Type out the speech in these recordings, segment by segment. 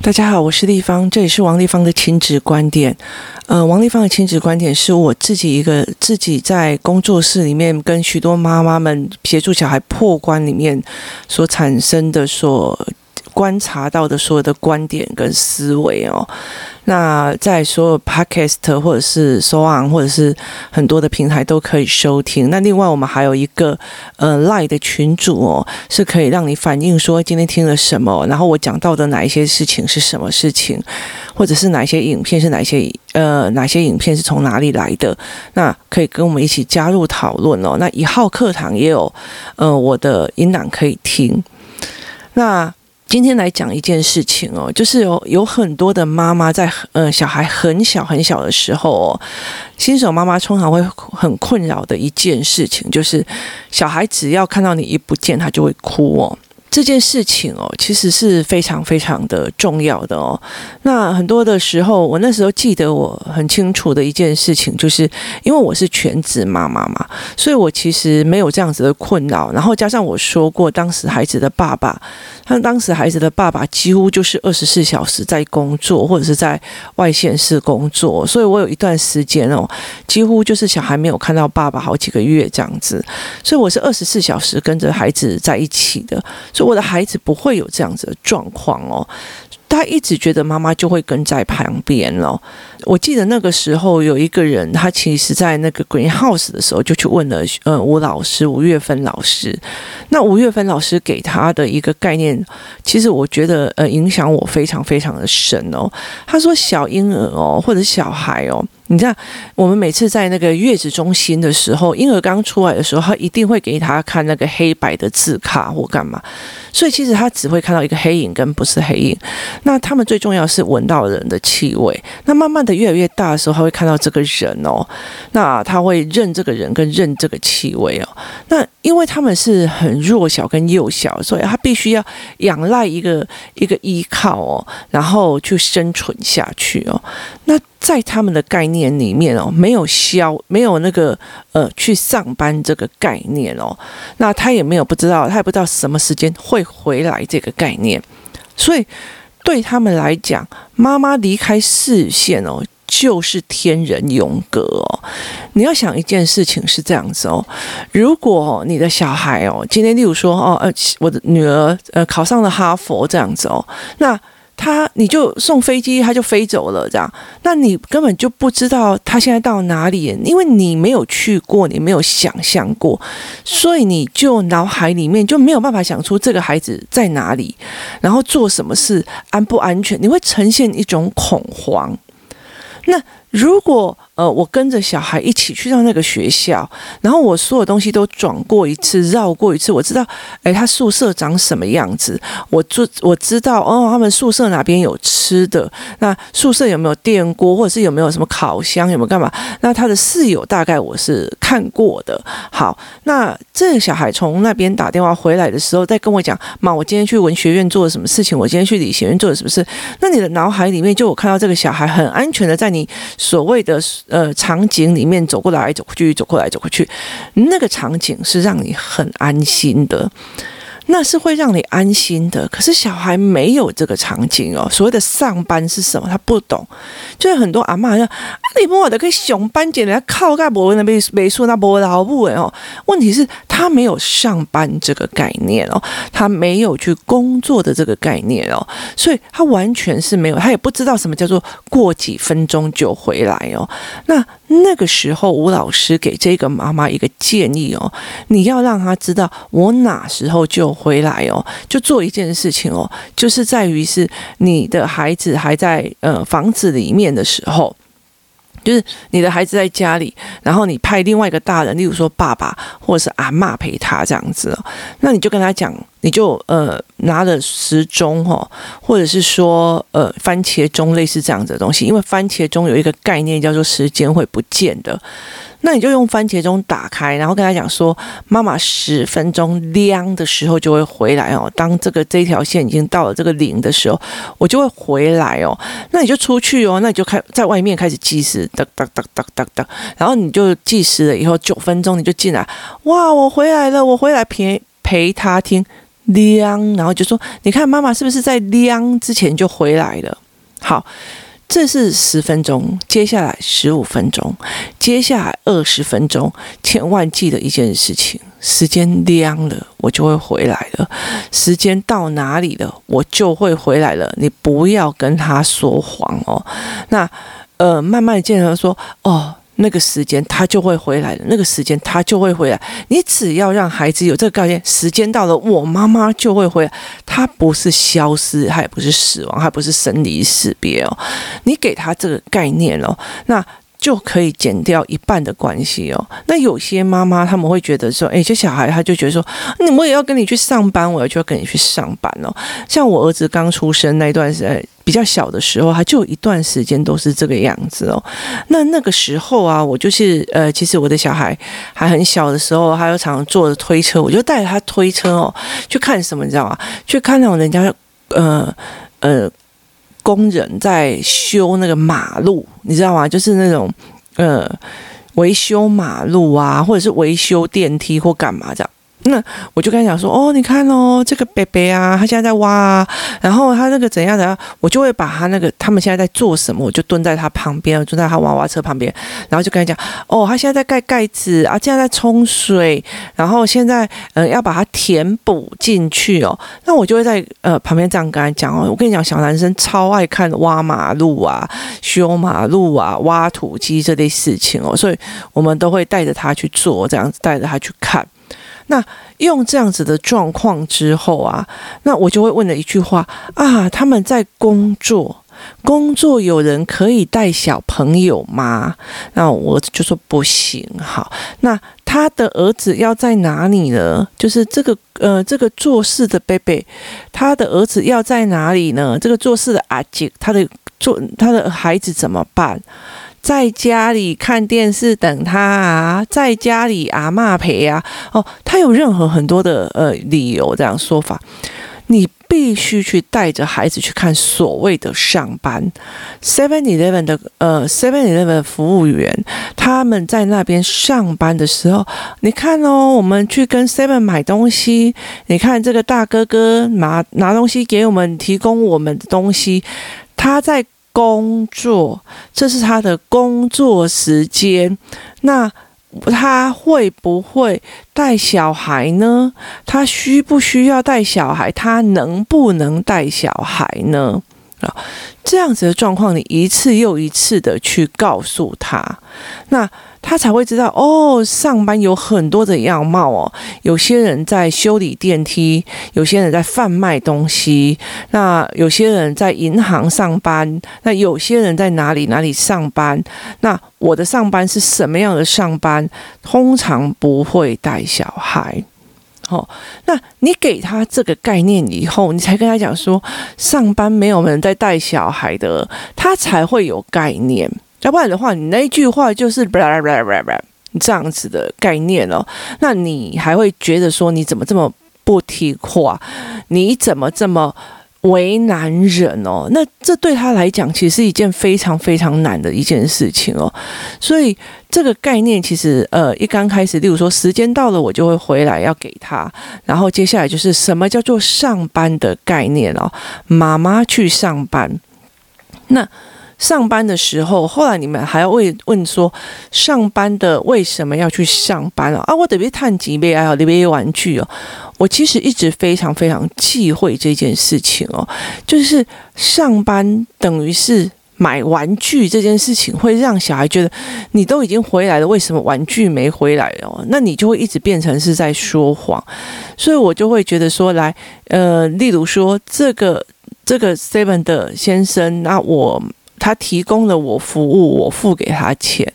大家好，我是立方，这里是王立方的亲子观点。呃，王立方的亲子观点是我自己一个自己在工作室里面跟许多妈妈们协助小孩破关里面所产生的所。观察到的所有的观点跟思维哦，那在所有 podcast 或者是 so on，或者是很多的平台都可以收听。那另外我们还有一个呃 live 的群组哦，是可以让你反映说今天听了什么，然后我讲到的哪一些事情是什么事情，或者是哪一些影片是哪些呃哪些影片是从哪里来的，那可以跟我们一起加入讨论哦。那一号课堂也有呃我的音档可以听，那。今天来讲一件事情哦，就是有有很多的妈妈在呃小孩很小很小的时候哦，新手妈妈通常会很困扰的一件事情，就是小孩只要看到你一不见，他就会哭哦。这件事情哦，其实是非常非常的重要的哦。那很多的时候，我那时候记得我很清楚的一件事情，就是因为我是全职妈妈嘛，所以我其实没有这样子的困扰。然后加上我说过，当时孩子的爸爸，他当时孩子的爸爸几乎就是二十四小时在工作，或者是在外县市工作，所以我有一段时间哦，几乎就是小孩没有看到爸爸好几个月这样子，所以我是二十四小时跟着孩子在一起的。所以我的孩子不会有这样子的状况哦，他一直觉得妈妈就会跟在旁边哦。我记得那个时候有一个人，他其实在那个 Greenhouse 的时候就去问了呃吴老师吴月芬老师，那吴月芬老师给他的一个概念，其实我觉得呃影响我非常非常的深哦。他说小婴儿哦或者小孩哦。你知道，我们每次在那个月子中心的时候，婴儿刚出来的时候，他一定会给他看那个黑白的字卡或干嘛，所以其实他只会看到一个黑影跟不是黑影。那他们最重要是闻到人的气味。那慢慢的越来越大的时候，他会看到这个人哦，那他会认这个人跟认这个气味哦。那因为他们是很弱小跟幼小，所以他必须要仰赖一个一个依靠哦，然后去生存下去哦。那在他们的概念里面哦，没有消，没有那个呃去上班这个概念哦，那他也没有不知道，他也不知道什么时间会回来这个概念，所以对他们来讲，妈妈离开视线哦，就是天人永隔哦。你要想一件事情是这样子哦，如果你的小孩哦，今天例如说哦呃，我的女儿呃考上了哈佛这样子哦，那。他，你就送飞机，他就飞走了，这样，那你根本就不知道他现在到哪里，因为你没有去过，你没有想象过，所以你就脑海里面就没有办法想出这个孩子在哪里，然后做什么事，安不安全，你会呈现一种恐慌。那如果呃，我跟着小孩一起去到那个学校，然后我所有东西都转过一次，绕过一次，我知道，诶，他宿舍长什么样子？我就我知道哦，他们宿舍哪边有吃的？那宿舍有没有电锅，或者是有没有什么烤箱？有没有干嘛？那他的室友大概我是看过的。好，那这个小孩从那边打电话回来的时候，再跟我讲，妈，我今天去文学院做了什么事情？我今天去理学院做了什么事？那你的脑海里面就我看到这个小孩很安全的在你所谓的。呃，场景里面走过来走过去，走过来走过去，那个场景是让你很安心的。那是会让你安心的，可是小孩没有这个场景哦。所谓的上班是什么？他不懂。就是很多阿嬷说：“啊，你不我的可以上班，简单靠盖博那边没说那博老不稳哦。”问题是，他没有上班这个概念哦，他没有去工作的这个概念哦，所以他完全是没有，他也不知道什么叫做过几分钟就回来哦。那那个时候，吴老师给这个妈妈一个建议哦，你要让他知道我哪时候就。回来哦，就做一件事情哦，就是在于是你的孩子还在呃房子里面的时候，就是你的孩子在家里，然后你派另外一个大人，例如说爸爸或者是阿嬷陪他这样子，那你就跟他讲，你就呃拿了时钟哦，或者是说呃番茄钟类似这样子的东西，因为番茄钟有一个概念叫做时间会不见的。那你就用番茄钟打开，然后跟他讲说：“妈妈十分钟亮的时候就会回来哦。当这个这条线已经到了这个零的时候，我就会回来哦。那你就出去哦，那你就开在外面开始计时，哒哒哒哒哒哒。然后你就计时了以后九分钟你就进来，哇，我回来了，我回来陪陪他听。亮，然后就说：“你看妈妈是不是在亮之前就回来了？”好，这是十分钟，接下来十五分钟，接下来二十分钟，千万记得一件事情：时间亮了，我就会回来了；时间到哪里了，我就会回来了。你不要跟他说谎哦。那呃，慢慢见他说哦。那个时间他就会回来的，那个时间他就会回来。你只要让孩子有这个概念，时间到了，我妈妈就会回来。他不是消失，他也不是死亡，他不是生离死别哦。你给他这个概念哦，那。就可以减掉一半的关系哦。那有些妈妈他们会觉得说，哎，这小孩他就觉得说，你我也要跟你去上班，我要就要跟你去上班哦。像我儿子刚出生那段时间，比较小的时候，他就有一段时间都是这个样子哦。那那个时候啊，我就是呃，其实我的小孩还很小的时候，他又常常坐着推车，我就带着他推车哦，去看什么，你知道吗？去看那种人家呃呃。工人在修那个马路，你知道吗？就是那种呃维修马路啊，或者是维修电梯或干嘛这样。那我就跟他讲说，哦，你看哦，这个伯伯啊，他现在在挖啊，然后他那个怎样的，我就会把他那个他们现在在做什么，我就蹲在他旁边，蹲在他娃娃车旁边，然后就跟他讲，哦，他现在在盖盖子啊，现在在冲水，然后现在呃要把它填补进去哦，那我就会在呃旁边这样跟他讲哦，我跟你讲，小男生超爱看挖马路啊、修马路啊、挖土机这类事情哦，所以我们都会带着他去做，这样子带着他去看。那用这样子的状况之后啊，那我就会问了一句话啊，他们在工作，工作有人可以带小朋友吗？那我就说不行。好，那他的儿子要在哪里呢？就是这个呃，这个做事的 baby，，他的儿子要在哪里呢？这个做事的阿姐，他的做他的孩子怎么办？在家里看电视等他啊，在家里阿嬷陪啊，哦，他有任何很多的呃理由这样说法，你必须去带着孩子去看所谓的上班。Seven Eleven 的呃 Seven Eleven 的服务员他们在那边上班的时候，你看哦，我们去跟 Seven 买东西，你看这个大哥哥拿拿东西给我们，提供我们的东西，他在。工作，这是他的工作时间。那他会不会带小孩呢？他需不需要带小孩？他能不能带小孩呢？啊，这样子的状况，你一次又一次的去告诉他，那。他才会知道哦，上班有很多的样貌哦。有些人在修理电梯，有些人在贩卖东西，那有些人在银行上班，那有些人在哪里哪里上班。那我的上班是什么样的上班？通常不会带小孩。哦，那你给他这个概念以后，你才跟他讲说，上班没有人在带小孩的，他才会有概念。要不然的话，你那一句话就是这样子的概念哦。那你还会觉得说，你怎么这么不听话？你怎么这么为难人哦？那这对他来讲，其实是一件非常非常难的一件事情哦。所以这个概念其实，呃，一刚开始，例如说时间到了，我就会回来要给他。然后接下来就是什么叫做上班的概念哦？妈妈去上班，那。上班的时候，后来你们还要问问说，上班的为什么要去上班啊？啊，我特别叹几杯啊，特别玩具哦。我其实一直非常非常忌讳这件事情哦，就是上班等于是买玩具这件事情，会让小孩觉得你都已经回来了，为什么玩具没回来哦？那你就会一直变成是在说谎，所以我就会觉得说，来，呃，例如说这个这个 Seven 的先生，那我。他提供了我服务，我付给他钱，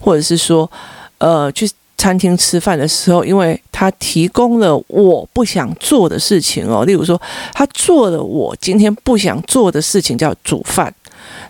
或者是说，呃，去餐厅吃饭的时候，因为他提供了我不想做的事情哦，例如说，他做了我今天不想做的事情，叫煮饭。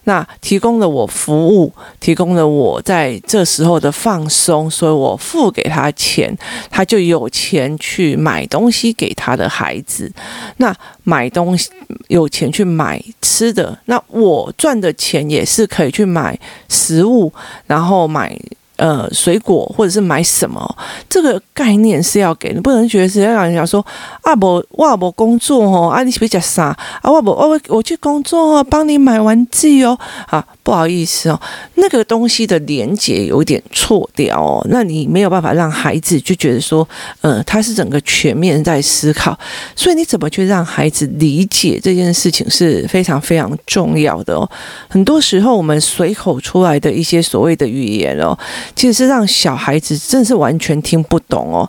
那提供了我服务，提供了我在这时候的放松，所以我付给他钱，他就有钱去买东西给他的孩子。那买东西有钱去买吃的，那我赚的钱也是可以去买食物，然后买呃，水果或者是买什么，这个概念是要给，你不能觉得是要让人家说啊，我我我工作哦，啊你是不是吃啥？啊，我我我我去工作哦，帮你买玩具哦，啊不好意思哦，那个东西的连结有点错掉哦，那你没有办法让孩子就觉得说，呃，他是整个全面在思考，所以你怎么去让孩子理解这件事情是非常非常重要的哦。很多时候我们随口出来的一些所谓的语言哦。其实是让小孩子真是完全听不懂哦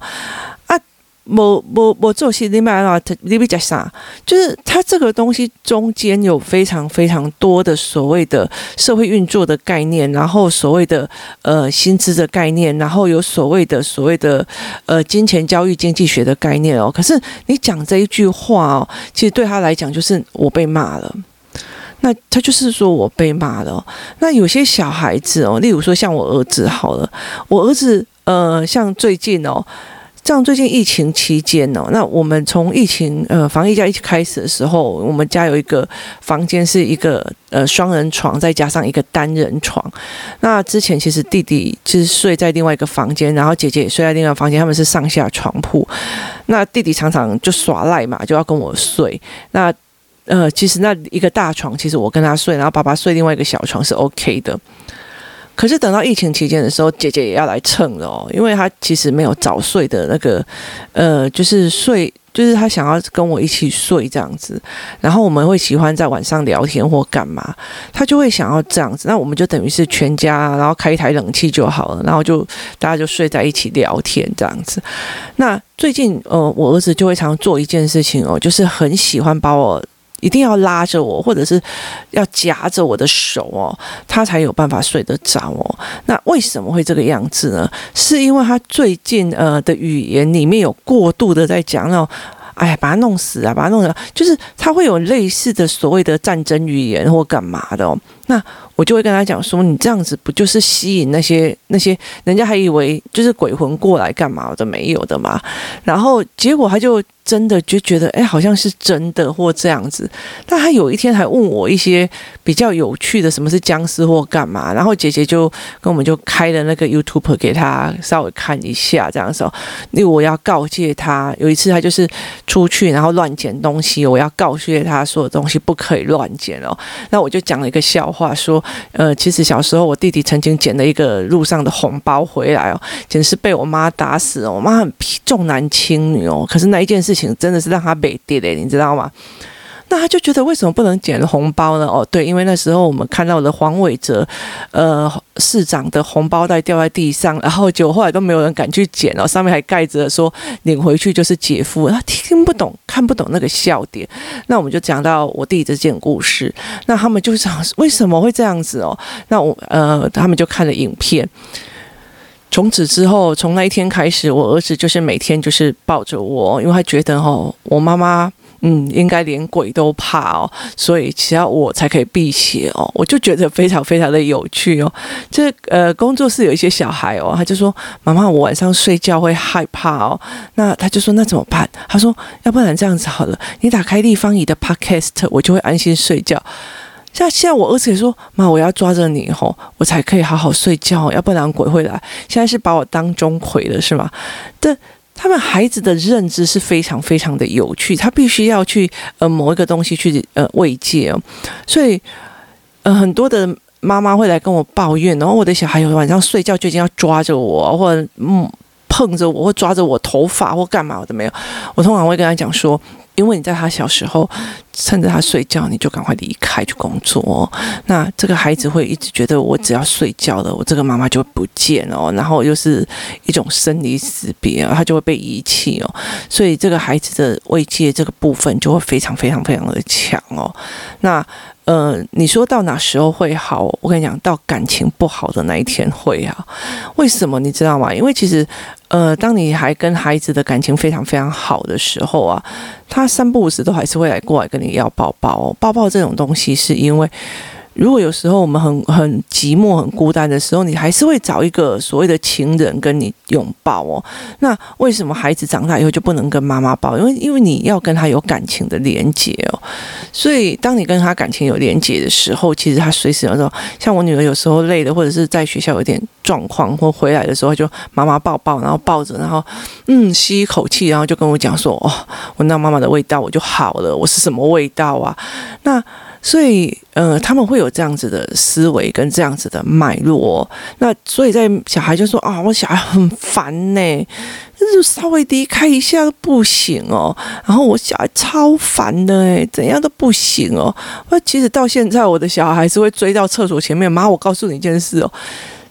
啊！我我我做西里面啊，你比较啥？就是他这个东西中间有非常非常多的所谓的社会运作的概念，然后所谓的呃薪资的概念，然后有所谓的所谓的呃金钱交易经济学的概念哦。可是你讲这一句话哦，其实对他来讲就是我被骂了。那他就是说我被骂了。那有些小孩子哦，例如说像我儿子好了，我儿子呃，像最近哦，像最近疫情期间哦，那我们从疫情呃防疫假一起开始的时候，我们家有一个房间是一个呃双人床，再加上一个单人床。那之前其实弟弟就是睡在另外一个房间，然后姐姐也睡在另外一个房间，他们是上下床铺。那弟弟常常就耍赖嘛，就要跟我睡。那呃，其实那一个大床，其实我跟他睡，然后爸爸睡另外一个小床是 OK 的。可是等到疫情期间的时候，姐姐也要来蹭了哦，因为她其实没有早睡的那个，呃，就是睡，就是她想要跟我一起睡这样子。然后我们会喜欢在晚上聊天或干嘛，她就会想要这样子。那我们就等于是全家，然后开一台冷气就好了，然后就大家就睡在一起聊天这样子。那最近呃，我儿子就会常做一件事情哦，就是很喜欢把我。一定要拉着我，或者是要夹着我的手哦，他才有办法睡得着哦。那为什么会这个样子呢？是因为他最近呃的语言里面有过度的在讲那种，哎呀，把他弄死啊，把他弄死，就是他会有类似的所谓的战争语言或干嘛的哦。那我就会跟他讲说，你这样子不就是吸引那些那些人家还以为就是鬼魂过来干嘛的没有的嘛？然后结果他就。真的就觉得哎，好像是真的或这样子。但他有一天还问我一些比较有趣的，什么是僵尸或干嘛。然后姐姐就跟我们就开了那个 YouTube 给他稍微看一下，这样子。因为我要告诫他，有一次他就是出去然后乱捡东西，我要告诫他所有东西不可以乱捡哦。那我就讲了一个笑话，说呃，其实小时候我弟弟曾经捡了一个路上的红包回来哦，简直是被我妈打死哦。我妈很重男轻女哦，可是那一件事。情真的是让他被跌的，你知道吗？那他就觉得为什么不能捡红包呢？哦，对，因为那时候我们看到了黄伟哲呃市长的红包袋掉在地上，然后就后来都没有人敢去捡哦，上面还盖着说领回去就是姐夫，他听不懂看不懂那个笑点。那我们就讲到我弟这件故事，那他们就想为什么会这样子哦？那我呃他们就看了影片。从此之后，从那一天开始，我儿子就是每天就是抱着我，因为他觉得哦，我妈妈嗯应该连鬼都怕哦，所以只要我才可以辟邪哦，我就觉得非常非常的有趣哦。这呃工作室有一些小孩哦，他就说妈妈，我晚上睡觉会害怕哦，那他就说那怎么办？他说要不然这样子好了，你打开立方椅的 Podcast，我就会安心睡觉。像现在我儿子也说，妈，我要抓着你吼，我才可以好好睡觉，要不然鬼会来。现在是把我当钟馗了，是吗？但他们孩子的认知是非常非常的有趣，他必须要去呃某一个东西去呃慰藉哦，所以呃很多的妈妈会来跟我抱怨，然后我的小孩有晚上睡觉就已经要抓着我，或者嗯碰着我，或抓着我头发或干嘛我都没有，我通常会跟他讲说。因为你在他小时候，趁着他睡觉，你就赶快离开去工作哦。那这个孩子会一直觉得，我只要睡觉了，我这个妈妈就会不见哦。然后又是一种生离死别，他就会被遗弃哦。所以这个孩子的慰藉这个部分就会非常非常非常的强哦。那。呃，你说到哪时候会好？我跟你讲，到感情不好的那一天会啊。为什么你知道吗？因为其实，呃，当你还跟孩子的感情非常非常好的时候啊，他三不五时都还是会来过来跟你要抱抱。抱抱这种东西，是因为如果有时候我们很很寂寞、很孤单的时候，你还是会找一个所谓的情人跟你拥抱哦。那为什么孩子长大以后就不能跟妈妈抱？因为因为你要跟他有感情的连接哦。所以当你跟他感情有连接的时候，其实他随时有时候，像我女儿有时候累了，或者是在学校有点状况或回来的时候，就妈妈抱抱，然后抱着，然后嗯吸一口气，然后就跟我讲说：“哦，闻到妈妈的味道，我就好了。我是什么味道啊？”那。所以，呃，他们会有这样子的思维跟这样子的脉络。那所以在小孩就说啊，我小孩很烦呢，就是稍微离开一下都不行哦。然后我小孩超烦的诶，怎样都不行哦。那其实到现在，我的小孩还是会追到厕所前面。妈，我告诉你一件事哦，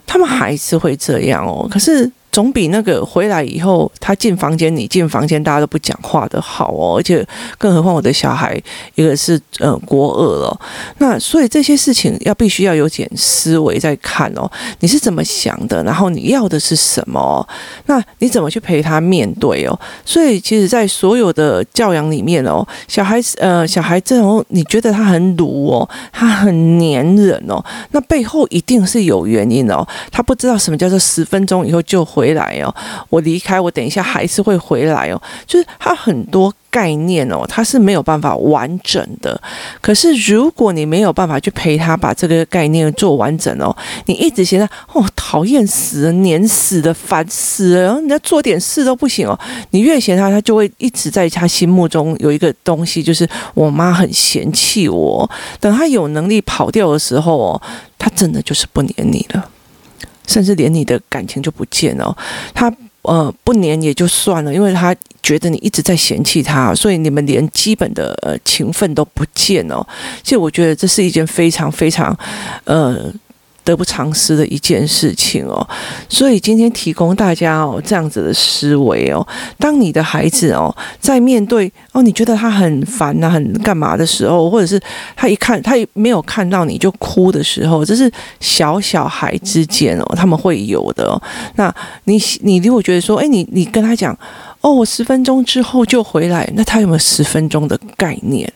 他们还是会这样哦。可是。总比那个回来以后，他进房间，你进房间，大家都不讲话的好哦。而且，更何况我的小孩一个是呃国二了，那所以这些事情要必须要有点思维在看哦。你是怎么想的？然后你要的是什么？那你怎么去陪他面对哦？所以，其实，在所有的教养里面哦，小孩子呃小孩这种你觉得他很鲁哦，他很黏人哦，那背后一定是有原因哦。他不知道什么叫做十分钟以后就会。回来哦，我离开，我等一下还是会回来哦。就是他很多概念哦，他是没有办法完整的。可是如果你没有办法去陪他把这个概念做完整哦，你一直嫌他哦讨厌死了、黏死的、烦死了，然后你要做点事都不行哦。你越嫌他，他就会一直在他心目中有一个东西，就是我妈很嫌弃我。等他有能力跑掉的时候哦，他真的就是不黏你了。甚至连你的感情就不见了，他呃不黏也就算了，因为他觉得你一直在嫌弃他，所以你们连基本的呃情分都不见了。其实我觉得这是一件非常非常呃。得不偿失的一件事情哦，所以今天提供大家哦这样子的思维哦，当你的孩子哦在面对哦你觉得他很烦呐、很干嘛的时候，或者是他一看他没有看到你就哭的时候，这是小小孩之间哦他们会有的、那你你如果觉得说，哎你你跟他讲哦我十分钟之后就回来，那他有没有十分钟的概念？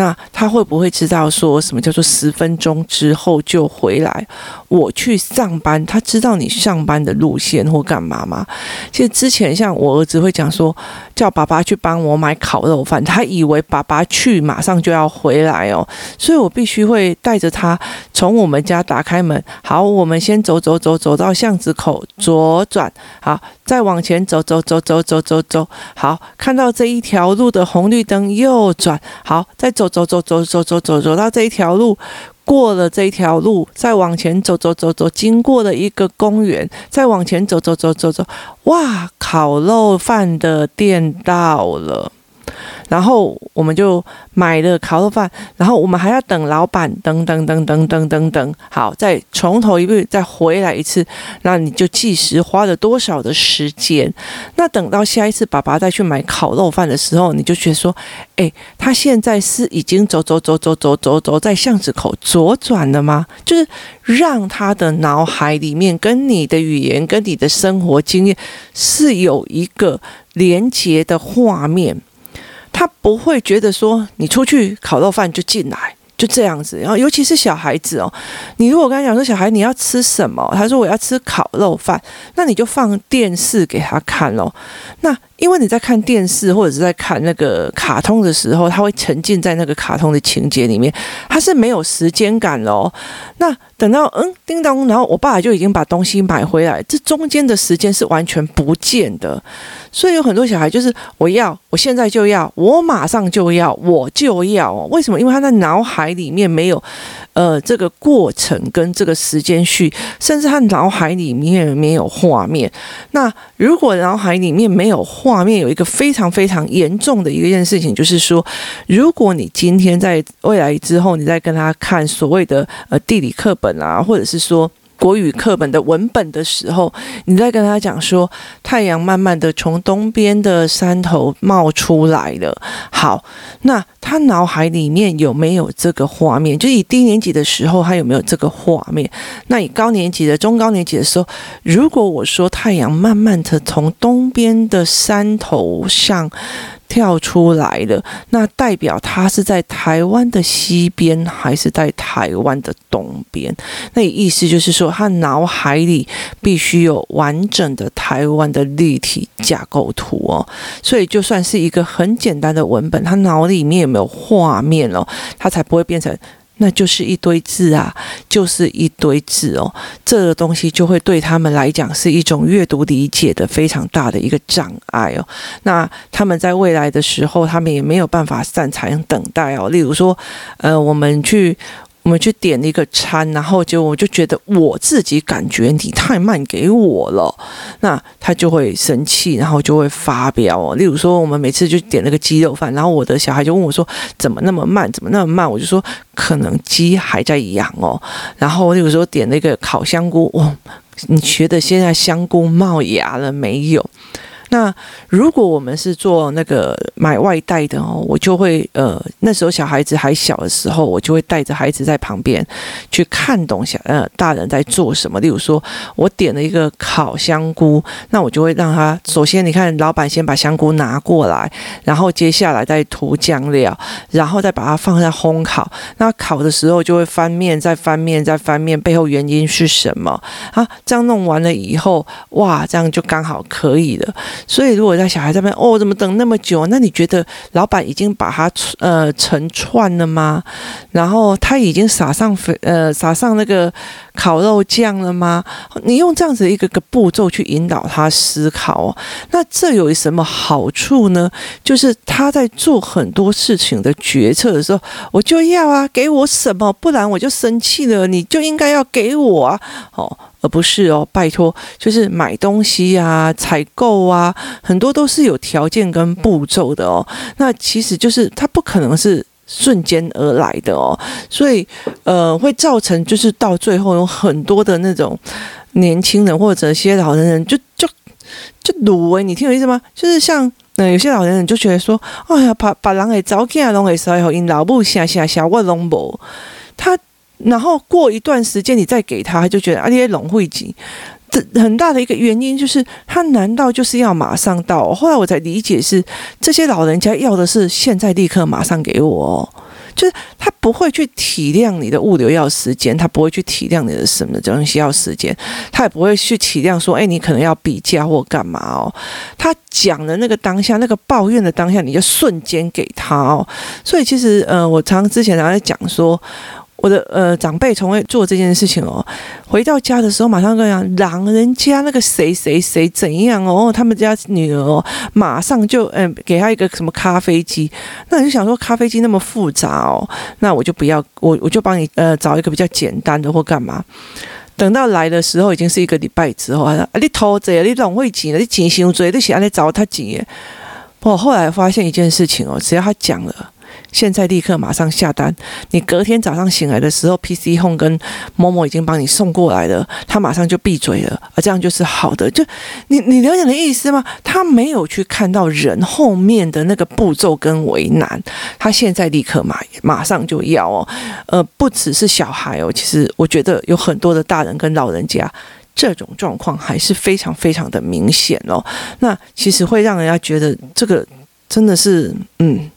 那他会不会知道说什么叫做十分钟之后就回来？我去上班，他知道你上班的路线或干嘛吗？其实之前像我儿子会讲说，叫爸爸去帮我买烤肉饭，他以为爸爸去马上就要回来哦，所以我必须会带着他从我们家打开门，好，我们先走走走走到巷子口左转，好，再往前走走走走走走走，好，看到这一条路的红绿灯右转，好，再走走走走走走走走到这一条路。过了这一条路，再往前走走走走，经过了一个公园，再往前走走走走走，哇，烤肉饭的店到了。然后我们就买了烤肉饭，然后我们还要等老板，等等等等等等等，好，再从头一遍再回来一次，那你就计时花了多少的时间？那等到下一次爸爸再去买烤肉饭的时候，你就觉得说，哎，他现在是已经走走走走走走走在巷子口左转了吗？就是让他的脑海里面跟你的语言、跟你的生活经验是有一个连接的画面。他不会觉得说你出去烤肉饭就进来就这样子，然后尤其是小孩子哦，你如果跟他讲说小孩你要吃什么，他说我要吃烤肉饭，那你就放电视给他看哦。那因为你在看电视或者是在看那个卡通的时候，他会沉浸在那个卡通的情节里面，他是没有时间感哦。那等到嗯叮咚，然后我爸就已经把东西买回来，这中间的时间是完全不见的。所以有很多小孩就是我要，我现在就要，我马上就要，我就要。为什么？因为他的脑海里面没有。呃，这个过程跟这个时间序，甚至他脑海里面没有画面。那如果脑海里面没有画面，有一个非常非常严重的一件事情，就是说，如果你今天在未来之后，你再跟他看所谓的呃地理课本啊，或者是说。国语课本的文本的时候，你在跟他讲说，太阳慢慢的从东边的山头冒出来了。好，那他脑海里面有没有这个画面？就以低年级的时候，他有没有这个画面？那以高年级的、中高年级的时候，如果我说太阳慢慢的从东边的山头上。跳出来了，那代表他是在台湾的西边还是在台湾的东边？那意思就是说，他脑海里必须有完整的台湾的立体架构图哦。所以就算是一个很简单的文本，他脑里面有没有画面哦，他才不会变成。那就是一堆字啊，就是一堆字哦，这个东西就会对他们来讲是一种阅读理解的非常大的一个障碍哦。那他们在未来的时候，他们也没有办法擅长等待哦。例如说，呃，我们去。我们去点了一个餐，然后就我就觉得我自己感觉你太慢给我了，那他就会生气，然后就会发飙哦。例如说，我们每次就点那个鸡肉饭，然后我的小孩就问我说：“怎么那么慢？怎么那么慢？”我就说：“可能鸡还在养哦。”然后例如说点那个烤香菇，哇，你觉得现在香菇冒芽了没有？那如果我们是做那个买外带的哦，我就会呃那时候小孩子还小的时候，我就会带着孩子在旁边去看懂小呃大人在做什么。例如说，我点了一个烤香菇，那我就会让他首先你看老板先把香菇拿过来，然后接下来再涂酱料，然后再把它放在烘烤。那烤的时候就会翻面，再翻面，再翻面，背后原因是什么啊？这样弄完了以后，哇，这样就刚好可以了。所以，如果在小孩这边，哦，怎么等那么久？那你觉得老板已经把它呃成串了吗？然后他已经撒上粉呃撒上那个烤肉酱了吗？你用这样子一个个步骤去引导他思考，那这有什么好处呢？就是他在做很多事情的决策的时候，我就要啊，给我什么，不然我就生气了。你就应该要给我啊，哦。而不是哦，拜托，就是买东西啊、采购啊，很多都是有条件跟步骤的哦。那其实就是他不可能是瞬间而来的哦，所以呃，会造成就是到最后有很多的那种年轻人或者些老年人就就就鲁诶，你听我意思吗？就是像嗯、有些老年人就觉得说，哎呀，把把人给早起来拢会使后因老母想想想我拢无他。然后过一段时间，你再给他，他就觉得啊，这些龙会挤。这很大的一个原因就是，他难道就是要马上到？后来我才理解是，这些老人家要的是现在立刻马上给我，就是他不会去体谅你的物流要时间，他不会去体谅你的什么东西要时间，他也不会去体谅说，哎，你可能要比价或干嘛哦。他讲的那个当下，那个抱怨的当下，你就瞬间给他哦。所以其实，呃，我常之前常在讲说。我的呃长辈从未做这件事情哦，回到家的时候马上跟讲，让人家那个谁谁谁怎样哦，他们家女儿哦，马上就嗯、呃、给他一个什么咖啡机，那你就想说咖啡机那么复杂哦，那我就不要我我就帮你呃找一个比较简单的或干嘛，等到来的时候已经是一个礼拜之后啊，你偷贼，你总会钱，你钱伤多，你想来找他钱。我后来发现一件事情哦，只要他讲了。现在立刻马上下单，你隔天早上醒来的时候，PC Home 跟某某已经帮你送过来了，他马上就闭嘴了，而这样就是好的。就你你了解的意思吗？他没有去看到人后面的那个步骤跟为难，他现在立刻马马上就要哦，呃，不只是小孩哦，其实我觉得有很多的大人跟老人家这种状况还是非常非常的明显哦。那其实会让人家觉得这个真的是嗯。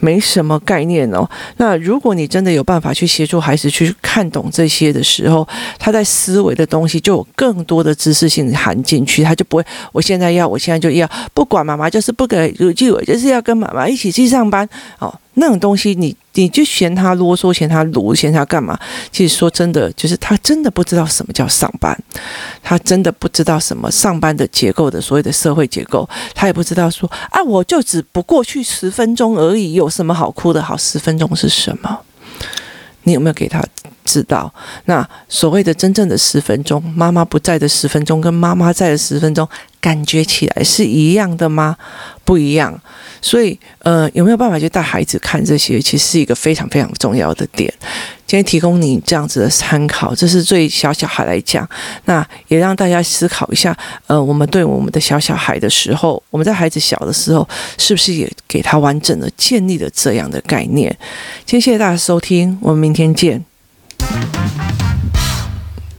没什么概念哦。那如果你真的有办法去协助孩子去看懂这些的时候，他在思维的东西就有更多的知识性含进去，他就不会。我现在要，我现在就要，不管妈妈就是不给，就就是要跟妈妈一起去上班哦。那种东西你，你就嫌他啰嗦，嫌他卢，嫌他干嘛？其实说真的，就是他真的不知道什么叫上班，他真的不知道什么上班的结构的所谓的社会结构，他也不知道说啊，我就只不过去十分钟而已，有什么好哭的？好，十分钟是什么？你有没有给他知道？那所谓的真正的十分钟，妈妈不在的十分钟，跟妈妈在的十分钟，感觉起来是一样的吗？不一样。所以，呃，有没有办法去带孩子看这些？其实是一个非常非常重要的点。今天提供你这样子的参考，这是对小小孩来讲，那也让大家思考一下。呃，我们对我们的小小孩的时候，我们在孩子小的时候，是不是也给他完整的建立了这样的概念？今天谢谢大家收听，我们明天见。